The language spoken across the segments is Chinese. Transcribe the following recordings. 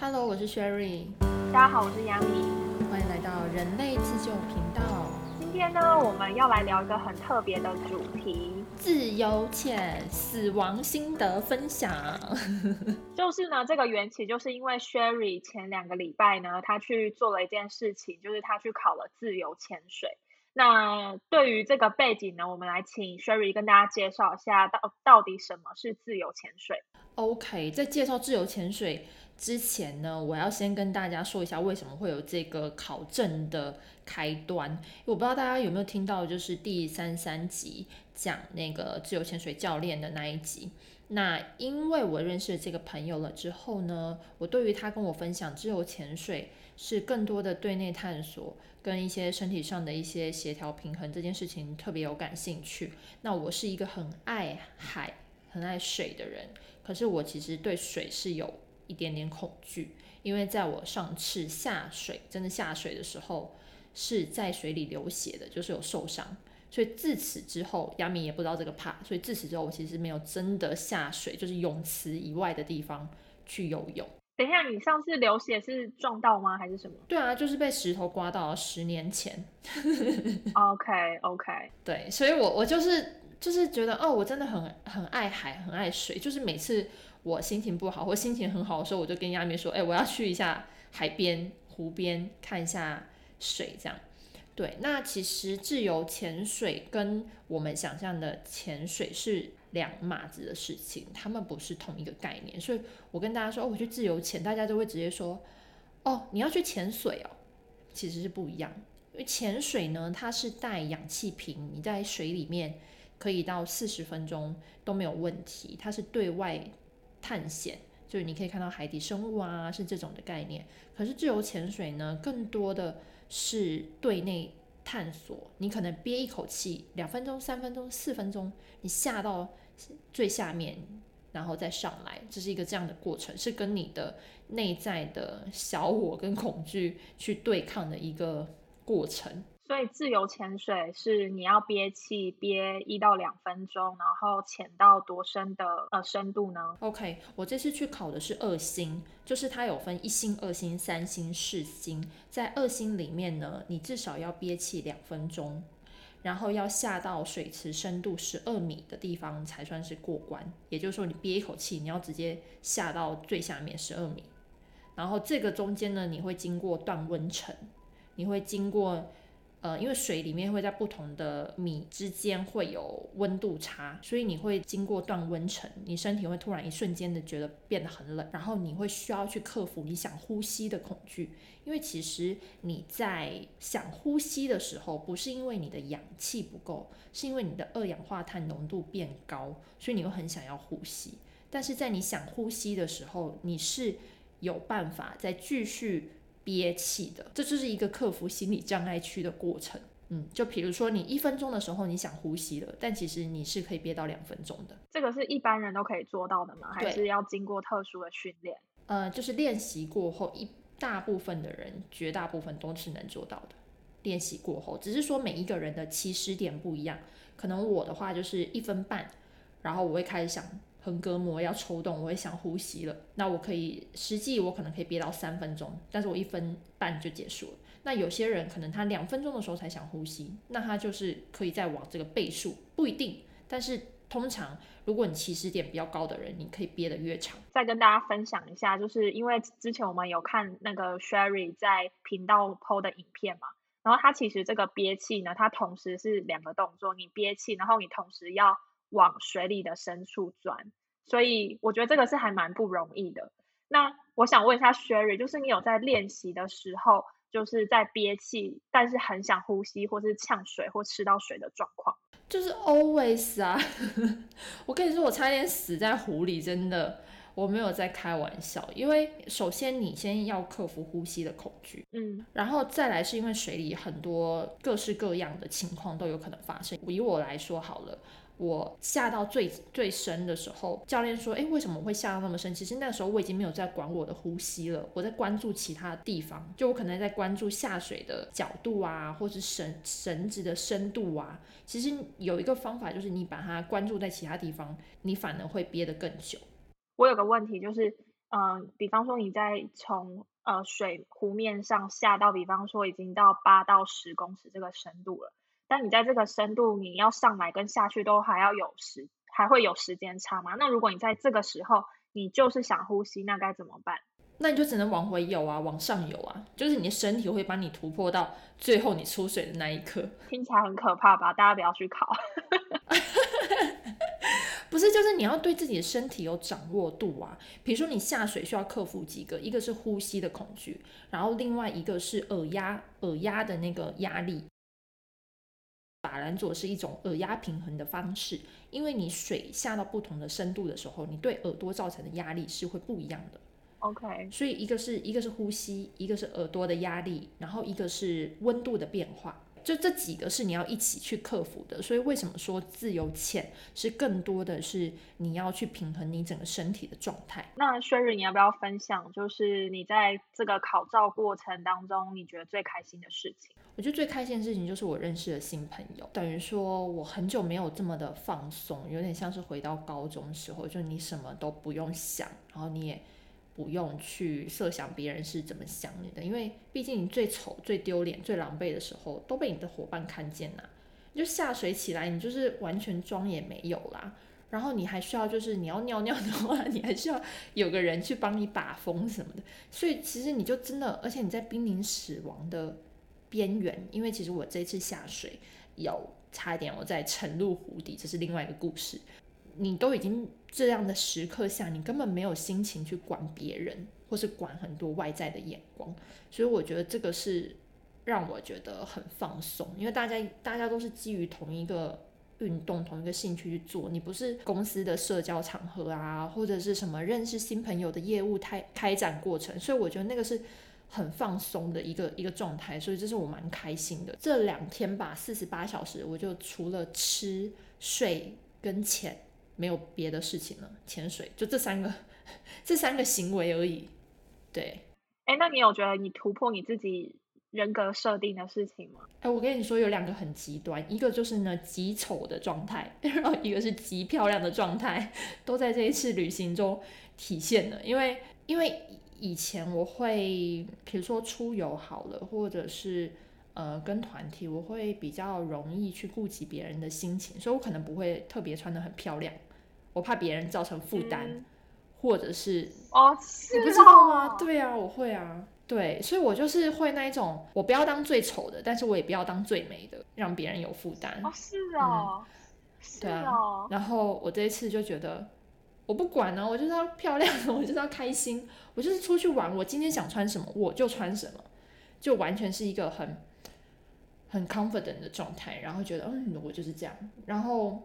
Hello，我是 Sherry，大家好，我是 Yami，欢迎来到人类自救频道。今天呢，我们要来聊一个很特别的主题——自由潜死亡心得分享。就是呢，这个缘起就是因为 Sherry 前两个礼拜呢，他去做了一件事情，就是他去考了自由潜水。那对于这个背景呢，我们来请 Sherry 跟大家介绍一下，到到底什么是自由潜水？OK，在介绍自由潜水。之前呢，我要先跟大家说一下为什么会有这个考证的开端。我不知道大家有没有听到，就是第三三集讲那个自由潜水教练的那一集。那因为我认识这个朋友了之后呢，我对于他跟我分享自由潜水是更多的对内探索跟一些身体上的一些协调平衡这件事情特别有感兴趣。那我是一个很爱海、很爱水的人，可是我其实对水是有。一点点恐惧，因为在我上次下水，真的下水的时候，是在水里流血的，就是有受伤。所以自此之后，亚米也不知道这个怕，所以自此之后，我其实没有真的下水，就是泳池以外的地方去游泳。等一下，你上次流血是撞到吗，还是什么？对啊，就是被石头刮到，十年前。OK OK，对，所以我我就是就是觉得，哦，我真的很很爱海，很爱水，就是每次。我心情不好或心情很好的时候，我就跟亚米说：“哎，我要去一下海边、湖边看一下水。”这样，对。那其实自由潜水跟我们想象的潜水是两码子的事情，他们不是同一个概念。所以我跟大家说：“哦，我去自由潜。”大家都会直接说：“哦，你要去潜水哦。”其实是不一样，因为潜水呢，它是带氧气瓶，你在水里面可以到四十分钟都没有问题，它是对外。探险就是你可以看到海底生物啊，是这种的概念。可是自由潜水呢，更多的是对内探索。你可能憋一口气，两分钟、三分钟、四分钟，你下到最下面，然后再上来，这是一个这样的过程，是跟你的内在的小我跟恐惧去对抗的一个过程。所以自由潜水是你要憋气憋一到两分钟，然后潜到多深的呃深度呢？OK，我这次去考的是二星，就是它有分一星、二星、三星、四星。在二星里面呢，你至少要憋气两分钟，然后要下到水池深度十二米的地方才算是过关。也就是说，你憋一口气，你要直接下到最下面十二米，然后这个中间呢，你会经过断温层，你会经过。呃，因为水里面会在不同的米之间会有温度差，所以你会经过断温层，你身体会突然一瞬间的觉得变得很冷，然后你会需要去克服你想呼吸的恐惧，因为其实你在想呼吸的时候，不是因为你的氧气不够，是因为你的二氧化碳浓度变高，所以你会很想要呼吸。但是在你想呼吸的时候，你是有办法再继续。憋气的，这就是一个克服心理障碍区的过程。嗯，就比如说你一分钟的时候你想呼吸了，但其实你是可以憋到两分钟的。这个是一般人都可以做到的吗？还是要经过特殊的训练？呃，就是练习过后，一大部分的人，绝大部分都是能做到的。练习过后，只是说每一个人的起始点不一样。可能我的话就是一分半，然后我会开始想。横膈膜要抽动，我会想呼吸了。那我可以实际我可能可以憋到三分钟，但是我一分半就结束了。那有些人可能他两分钟的时候才想呼吸，那他就是可以再往这个倍数，不一定。但是通常如果你起始点比较高的人，你可以憋得越长。再跟大家分享一下，就是因为之前我们有看那个 Sherry 在频道 PO 的影片嘛，然后他其实这个憋气呢，它同时是两个动作，你憋气，然后你同时要。往水里的深处钻，所以我觉得这个是还蛮不容易的。那我想问一下 Sherry，就是你有在练习的时候，就是在憋气，但是很想呼吸，或是呛水或吃到水的状况？就是 always 啊！我跟你说，我差点死在湖里，真的，我没有在开玩笑。因为首先你先要克服呼吸的恐惧，嗯，然后再来是因为水里很多各式各样的情况都有可能发生。以我来说好了。我下到最最深的时候，教练说：“哎，为什么会下到那么深？其实那时候我已经没有在管我的呼吸了，我在关注其他的地方，就我可能在关注下水的角度啊，或是绳绳子的深度啊。其实有一个方法，就是你把它关注在其他地方，你反而会憋得更久。我有个问题，就是嗯，比方说你在从呃水湖面上下到，比方说已经到八到十公尺这个深度了，但你在这个深度你要上来跟下去都还要有时还会有时间差吗？那如果你在这个时候你就是想呼吸，那该怎么办？那你就只能往回游啊，往上游啊，就是你的身体会把你突破到最后你出水的那一刻。听起来很可怕吧？大家不要去考。不是，就是你要对自己的身体有掌握度啊。比如说你下水需要克服几个，一个是呼吸的恐惧，然后另外一个是耳压，耳压的那个压力。法兰佐是一种耳压平衡的方式，因为你水下到不同的深度的时候，你对耳朵造成的压力是会不一样的。OK，所以一个是一个是呼吸，一个是耳朵的压力，然后一个是温度的变化，就这几个是你要一起去克服的。所以为什么说自由潜是更多的是你要去平衡你整个身体的状态？那 Sherry，你要不要分享，就是你在这个考照过程当中，你觉得最开心的事情？我觉得最开心的事情就是我认识了新朋友，等于说我很久没有这么的放松，有点像是回到高中时候，就你什么都不用想，然后你也。不用去设想别人是怎么想你的，因为毕竟你最丑、最丢脸、最狼狈的时候都被你的伙伴看见了。你。就下水起来，你就是完全妆也没有啦。然后你还需要就是你要尿尿的话，你还需要有个人去帮你把风什么的。所以其实你就真的，而且你在濒临死亡的边缘，因为其实我这次下水有差一点我在沉入湖底，这是另外一个故事。你都已经这样的时刻下，你根本没有心情去管别人，或是管很多外在的眼光，所以我觉得这个是让我觉得很放松，因为大家大家都是基于同一个运动、同一个兴趣去做，你不是公司的社交场合啊，或者是什么认识新朋友的业务开开展过程，所以我觉得那个是很放松的一个一个状态，所以这是我蛮开心的。这两天吧，四十八小时，我就除了吃、睡跟钱。没有别的事情了，潜水就这三个，这三个行为而已。对，哎，那你有觉得你突破你自己人格设定的事情吗？哎，我跟你说，有两个很极端，一个就是呢极丑的状态，然后一个是极漂亮的状态，都在这一次旅行中体现了。因为因为以前我会，比如说出游好了，或者是。呃，跟团体我会比较容易去顾及别人的心情，所以我可能不会特别穿的很漂亮，我怕别人造成负担，或者是哦，你不知道吗？对啊，我会啊，对，所以我就是会那一种，我不要当最丑的，但是我也不要当最美的，让别人有负担。哦，是哦，对啊，然后我这一次就觉得，我不管呢，我就是要漂亮，我就是要开心，我就是出去玩，我今天想穿什么我就穿什么，就完全是一个很。很 confident 的状态，然后觉得嗯，我就是这样。然后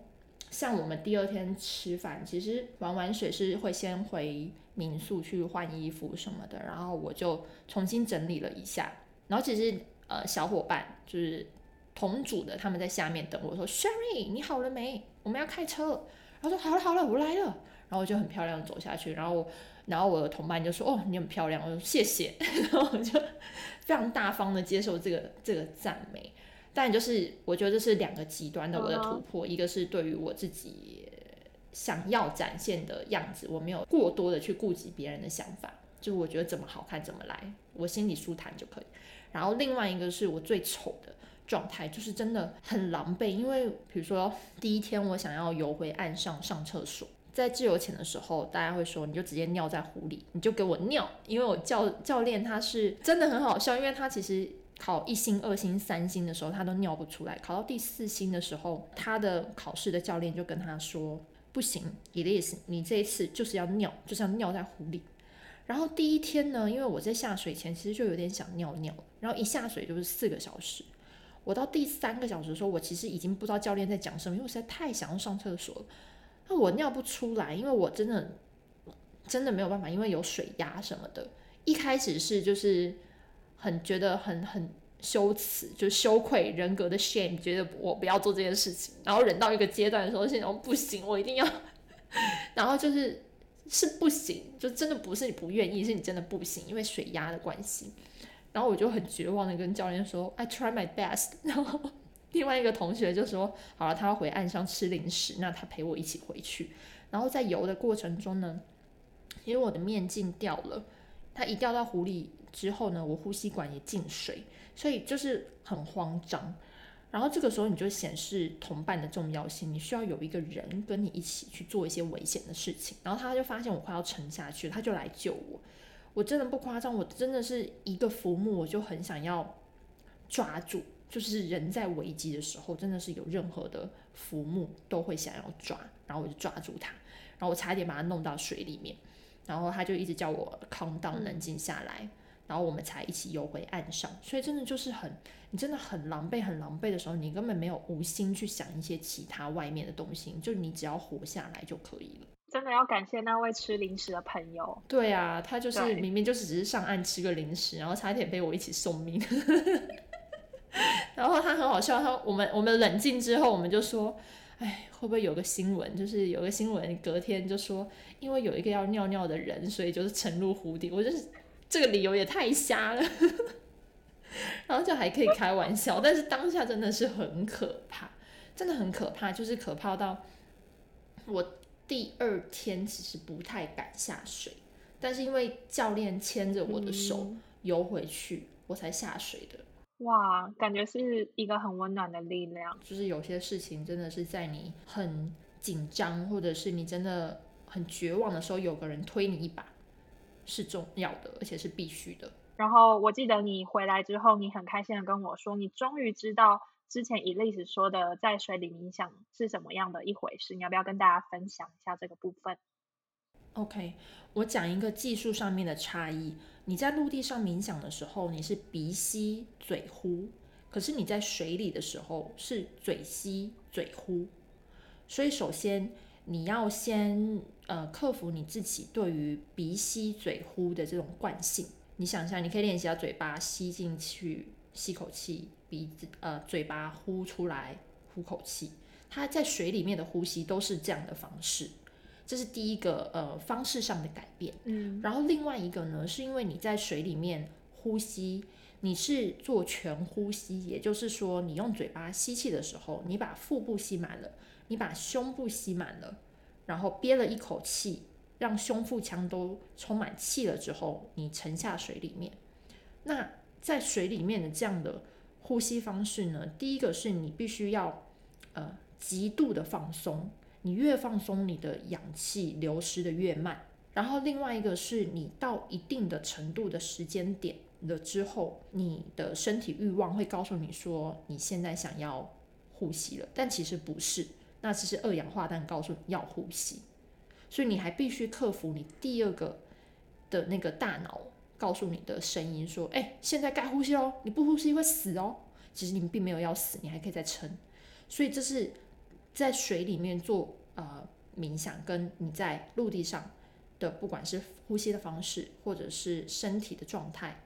像我们第二天吃饭，其实玩完水是会先回民宿去换衣服什么的，然后我就重新整理了一下。然后其实呃小伙伴就是同组的，他们在下面等我说，Sherry 你好了没？我们要开车。然后说好了好了，我来了。然后我就很漂亮走下去，然后然后我的同伴就说哦你很漂亮，我说谢谢。然后我就非常大方的接受这个这个赞美。但就是我觉得这是两个极端的我的突破，一个是对于我自己想要展现的样子，我没有过多的去顾及别人的想法，就我觉得怎么好看怎么来，我心里舒坦就可以。然后另外一个是我最丑的状态，就是真的很狼狈，因为比如说第一天我想要游回岸上上厕所，在自由潜的时候，大家会说你就直接尿在湖里，你就给我尿，因为我教教练他是真的很好笑，因为他其实。考一星、二星、三星的时候，他都尿不出来。考到第四星的时候，他的考试的教练就跟他说：“不行，Elise，你这一次就是要尿，就是要尿在湖里。”然后第一天呢，因为我在下水前其实就有点想尿尿，然后一下水就是四个小时。我到第三个小时的时候，我其实已经不知道教练在讲什么，因为我实在太想要上厕所了。那我尿不出来，因为我真的真的没有办法，因为有水压什么的。一开始是就是。很觉得很很羞耻，就羞愧人格的 shame，觉得我不要做这件事情，然后忍到一个阶段的时候，现在不行，我一定要，然后就是是不行，就真的不是你不愿意，是你真的不行，因为水压的关系。然后我就很绝望的跟教练说，I try my best。然后另外一个同学就说，好了，他要回岸上吃零食，那他陪我一起回去。然后在游的过程中呢。因为我的面镜掉了，它一掉到湖里之后呢，我呼吸管也进水，所以就是很慌张。然后这个时候你就显示同伴的重要性，你需要有一个人跟你一起去做一些危险的事情。然后他就发现我快要沉下去，他就来救我。我真的不夸张，我真的是一个浮木，我就很想要抓住。就是人在危机的时候，真的是有任何的浮木都会想要抓，然后我就抓住它，然后我差点把它弄到水里面，然后他就一直叫我 calm down，冷静下来，然后我们才一起游回岸上。所以真的就是很，你真的很狼狈，很狼狈的时候，你根本没有无心去想一些其他外面的东西，就你只要活下来就可以了。真的要感谢那位吃零食的朋友。对啊，他就是明明就是只是上岸吃个零食，然后差点被我一起送命。然后他很好笑，他我们我们冷静之后，我们就说，哎，会不会有个新闻？就是有个新闻，隔天就说，因为有一个要尿尿的人，所以就是沉入湖底。我就是这个理由也太瞎了，然后就还可以开玩笑，但是当下真的是很可怕，真的很可怕，就是可怕到我第二天其实不太敢下水，但是因为教练牵着我的手游回去，我才下水的。哇，感觉是一个很温暖的力量。就是有些事情真的是在你很紧张，或者是你真的很绝望的时候，有个人推你一把，是重要的，而且是必须的。然后我记得你回来之后，你很开心的跟我说，你终于知道之前以历史说的在水里冥想是什么样的一回事。你要不要跟大家分享一下这个部分？OK，我讲一个技术上面的差异。你在陆地上冥想的时候，你是鼻吸嘴呼；可是你在水里的时候是嘴吸嘴呼。所以首先你要先呃克服你自己对于鼻吸嘴呼的这种惯性。你想一下，你可以练习到嘴巴吸进去，吸口气，鼻子呃嘴巴呼出来，呼口气。它在水里面的呼吸都是这样的方式。这是第一个呃方式上的改变，嗯，然后另外一个呢，是因为你在水里面呼吸，你是做全呼吸，也就是说，你用嘴巴吸气的时候，你把腹部吸满了，你把胸部吸满了，然后憋了一口气，让胸腹腔都充满气了之后，你沉下水里面。那在水里面的这样的呼吸方式呢，第一个是你必须要呃极度的放松。你越放松，你的氧气流失的越慢。然后另外一个是你到一定的程度的时间点了之后，你的身体欲望会告诉你说你现在想要呼吸了，但其实不是，那只是二氧化碳告诉你要呼吸。所以你还必须克服你第二个的那个大脑告诉你的声音说：“哎，现在该呼吸喽，你不呼吸会死哦。”其实你们并没有要死，你还可以再撑。所以这是。在水里面做呃冥想，跟你在陆地上的不管是呼吸的方式，或者是身体的状态，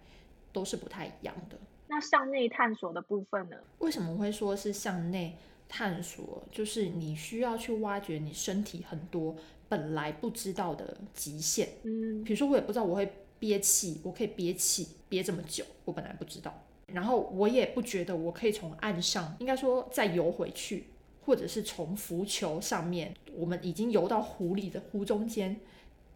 都是不太一样的。那向内探索的部分呢？为什么会说是向内探索？就是你需要去挖掘你身体很多本来不知道的极限。嗯，比如说我也不知道我会憋气，我可以憋气憋这么久，我本来不知道。然后我也不觉得我可以从岸上，应该说再游回去。或者是从浮球上面，我们已经游到湖里的湖中间。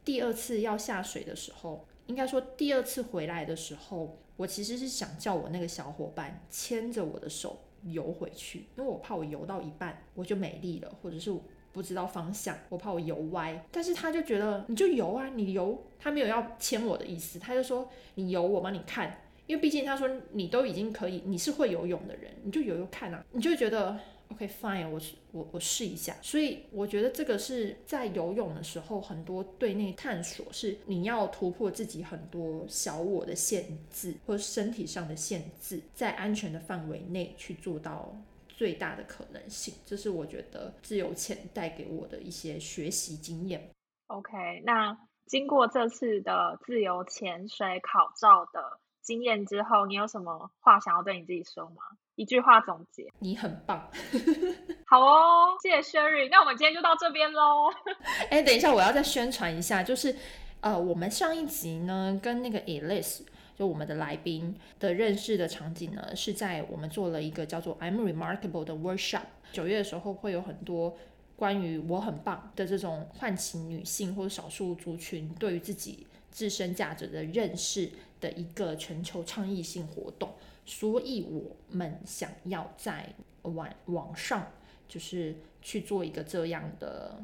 第二次要下水的时候，应该说第二次回来的时候，我其实是想叫我那个小伙伴牵着我的手游回去，因为我怕我游到一半我就没力了，或者是不知道方向，我怕我游歪。但是他就觉得你就游啊，你游，他没有要牵我的意思，他就说你游，我帮你看，因为毕竟他说你都已经可以，你是会游泳的人，你就游游看啊，你就觉得。OK fine，我试我我试一下。所以我觉得这个是在游泳的时候，很多对内探索是你要突破自己很多小我的限制，或身体上的限制，在安全的范围内去做到最大的可能性。这是我觉得自由潜带给我的一些学习经验。OK，那经过这次的自由潜水考照的经验之后，你有什么话想要对你自己说吗？一句话总结，你很棒。好哦，谢谢 Sherry。那我们今天就到这边喽。哎，等一下，我要再宣传一下，就是呃，我们上一集呢跟那个 Elise，就我们的来宾的认识的场景呢，是在我们做了一个叫做 I'm Remarkable 的 workshop。九月的时候会有很多。关于我很棒的这种唤起女性或者少数族群对于自己自身价值的认识的一个全球倡议性活动，所以我们想要在网网上就是去做一个这样的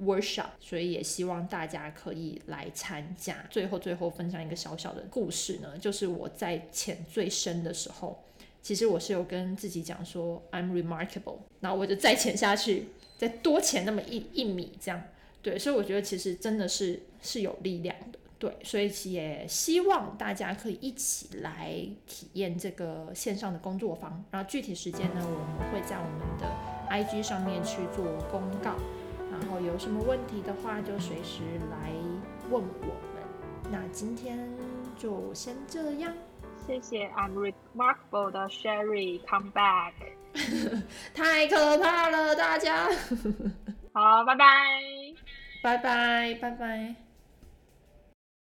workshop，所以也希望大家可以来参加。最后，最后分享一个小小的故事呢，就是我在潜最深的时候，其实我是有跟自己讲说 I'm remarkable，然后我就再潜下去。再多潜那么一一米，这样对，所以我觉得其实真的是是有力量的，对，所以也希望大家可以一起来体验这个线上的工作坊，然后具体时间呢，我们会在我们的 IG 上面去做公告，然后有什么问题的话就随时来问我们。那今天就先这样，谢谢 I'm remarkable 的 Sherry，come back。太可怕了，大家。好，拜拜，拜拜，拜拜。